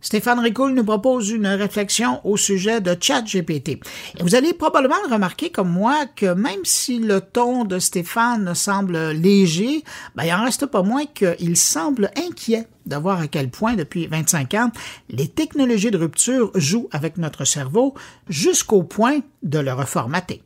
Stéphane Ricoul nous propose une réflexion au sujet de ChatGPT. Vous allez probablement remarquer comme moi que même si le ton de Stéphane semble léger, ben, il en reste pas moins qu'il semble inquiet de voir à quel point, depuis 25 ans, les technologies de rupture jouent avec notre cerveau jusqu'au point de le reformater.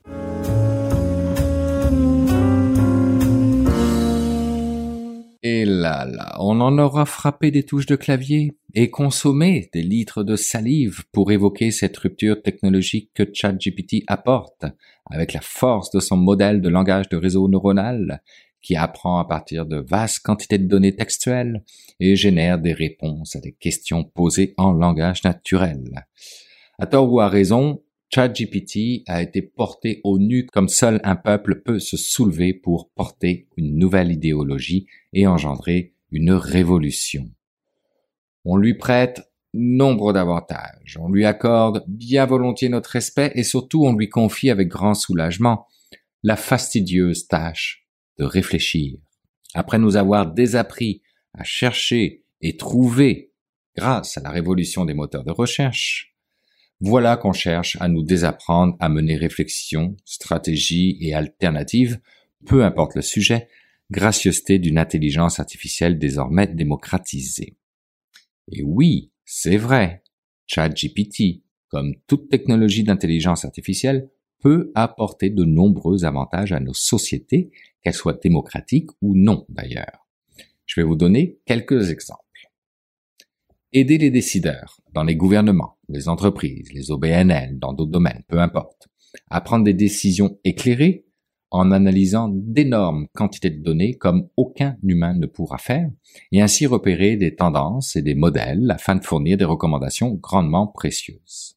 Et là, là, on en aura frappé des touches de clavier et consommé des litres de salive pour évoquer cette rupture technologique que ChatGPT apporte, avec la force de son modèle de langage de réseau neuronal, qui apprend à partir de vastes quantités de données textuelles et génère des réponses à des questions posées en langage naturel. À tort ou à raison, ChatGPT a été porté au nu comme seul un peuple peut se soulever pour porter une nouvelle idéologie et engendrer une révolution. On lui prête nombre d'avantages, on lui accorde bien volontiers notre respect et surtout on lui confie avec grand soulagement la fastidieuse tâche de réfléchir. Après nous avoir désappris à chercher et trouver grâce à la révolution des moteurs de recherche, voilà qu'on cherche à nous désapprendre à mener réflexion, stratégie et alternatives, peu importe le sujet, gracieuseté d'une intelligence artificielle désormais démocratisée. Et oui, c'est vrai, ChatGPT, comme toute technologie d'intelligence artificielle, peut apporter de nombreux avantages à nos sociétés, qu'elles soient démocratiques ou non d'ailleurs. Je vais vous donner quelques exemples. Aider les décideurs dans les gouvernements, les entreprises, les OBNL, dans d'autres domaines, peu importe, à prendre des décisions éclairées en analysant d'énormes quantités de données comme aucun humain ne pourra faire, et ainsi repérer des tendances et des modèles afin de fournir des recommandations grandement précieuses.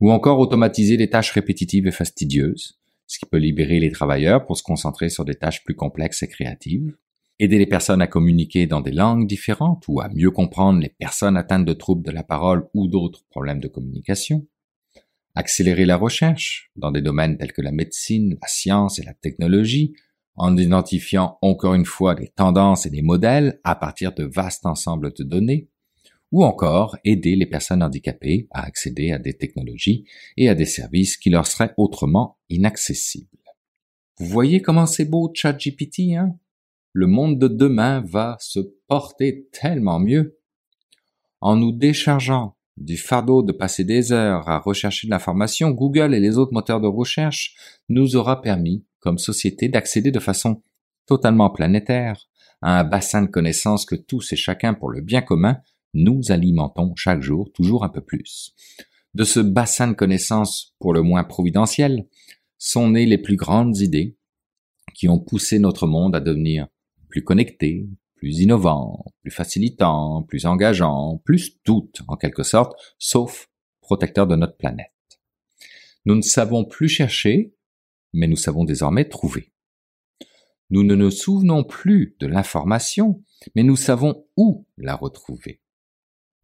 Ou encore automatiser les tâches répétitives et fastidieuses, ce qui peut libérer les travailleurs pour se concentrer sur des tâches plus complexes et créatives, aider les personnes à communiquer dans des langues différentes ou à mieux comprendre les personnes atteintes de troubles de la parole ou d'autres problèmes de communication, accélérer la recherche dans des domaines tels que la médecine, la science et la technologie, en identifiant encore une fois des tendances et des modèles à partir de vastes ensembles de données, ou encore aider les personnes handicapées à accéder à des technologies et à des services qui leur seraient autrement inaccessibles. Vous voyez comment c'est beau ChatGPT, hein? le monde de demain va se porter tellement mieux. En nous déchargeant du fardeau de passer des heures à rechercher de l'information, Google et les autres moteurs de recherche nous aura permis, comme société, d'accéder de façon totalement planétaire à un bassin de connaissances que tous et chacun pour le bien commun nous alimentons chaque jour toujours un peu plus. De ce bassin de connaissances pour le moins providentiel sont nées les plus grandes idées qui ont poussé notre monde à devenir plus connecté, plus innovant, plus facilitant, plus engageant, plus tout en quelque sorte, sauf protecteur de notre planète. Nous ne savons plus chercher, mais nous savons désormais trouver. Nous ne nous souvenons plus de l'information, mais nous savons où la retrouver.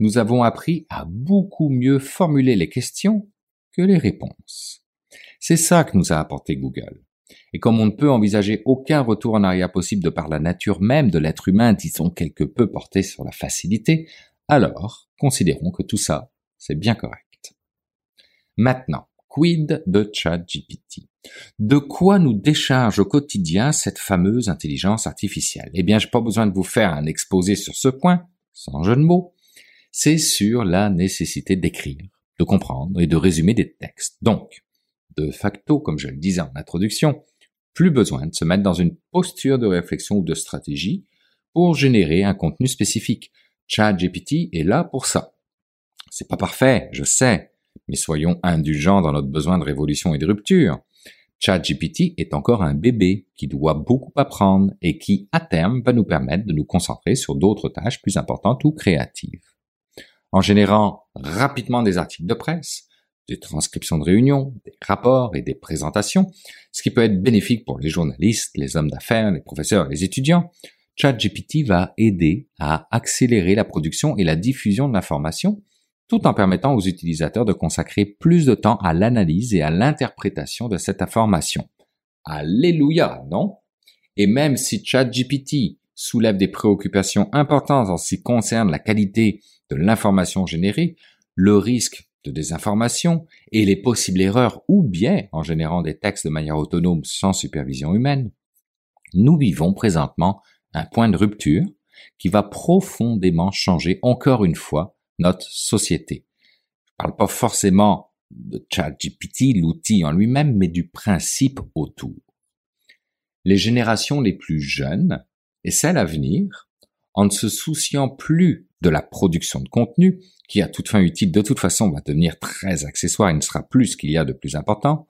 Nous avons appris à beaucoup mieux formuler les questions que les réponses. C'est ça que nous a apporté Google. Et comme on ne peut envisager aucun retour en arrière possible de par la nature même de l'être humain, disons quelque peu porté sur la facilité, alors considérons que tout ça, c'est bien correct. Maintenant, quid de ChatGPT? De quoi nous décharge au quotidien cette fameuse intelligence artificielle? Eh bien, j'ai pas besoin de vous faire un exposé sur ce point, sans jeu de mots. C'est sur la nécessité d'écrire, de comprendre et de résumer des textes. Donc, de facto, comme je le disais en introduction, plus besoin de se mettre dans une posture de réflexion ou de stratégie pour générer un contenu spécifique. ChatGPT est là pour ça. C'est pas parfait, je sais, mais soyons indulgents dans notre besoin de révolution et de rupture. ChatGPT est encore un bébé qui doit beaucoup apprendre et qui, à terme, va nous permettre de nous concentrer sur d'autres tâches plus importantes ou créatives. En générant rapidement des articles de presse, des transcriptions de réunions, des rapports et des présentations, ce qui peut être bénéfique pour les journalistes, les hommes d'affaires, les professeurs et les étudiants. ChatGPT va aider à accélérer la production et la diffusion de l'information tout en permettant aux utilisateurs de consacrer plus de temps à l'analyse et à l'interprétation de cette information. Alléluia, non? Et même si ChatGPT soulève des préoccupations importantes en ce qui concerne la qualité de l'information générée, le risque de désinformation et les possibles erreurs ou biais en générant des textes de manière autonome sans supervision humaine, nous vivons présentement un point de rupture qui va profondément changer encore une fois notre société. Je parle pas forcément de ChatGPT, l'outil en lui-même, mais du principe autour. Les générations les plus jeunes et celles à venir, en ne se souciant plus de la production de contenu, qui à toute fin utile de toute façon va devenir très accessoire et ne sera plus ce qu'il y a de plus important,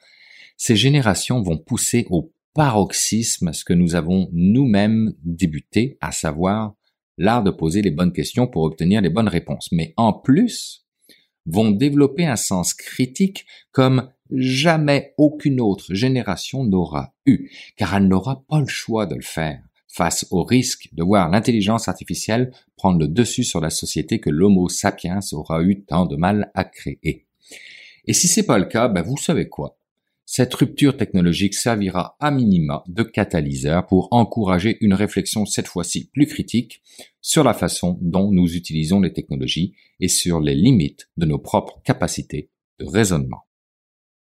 ces générations vont pousser au paroxysme ce que nous avons nous-mêmes débuté, à savoir l'art de poser les bonnes questions pour obtenir les bonnes réponses. Mais en plus, vont développer un sens critique comme jamais aucune autre génération n'aura eu, car elle n'aura pas le choix de le faire face au risque de voir l'intelligence artificielle prendre le dessus sur la société que l'Homo sapiens aura eu tant de mal à créer. Et si c'est pas le cas, ben vous savez quoi? Cette rupture technologique servira à minima de catalyseur pour encourager une réflexion cette fois-ci plus critique sur la façon dont nous utilisons les technologies et sur les limites de nos propres capacités de raisonnement.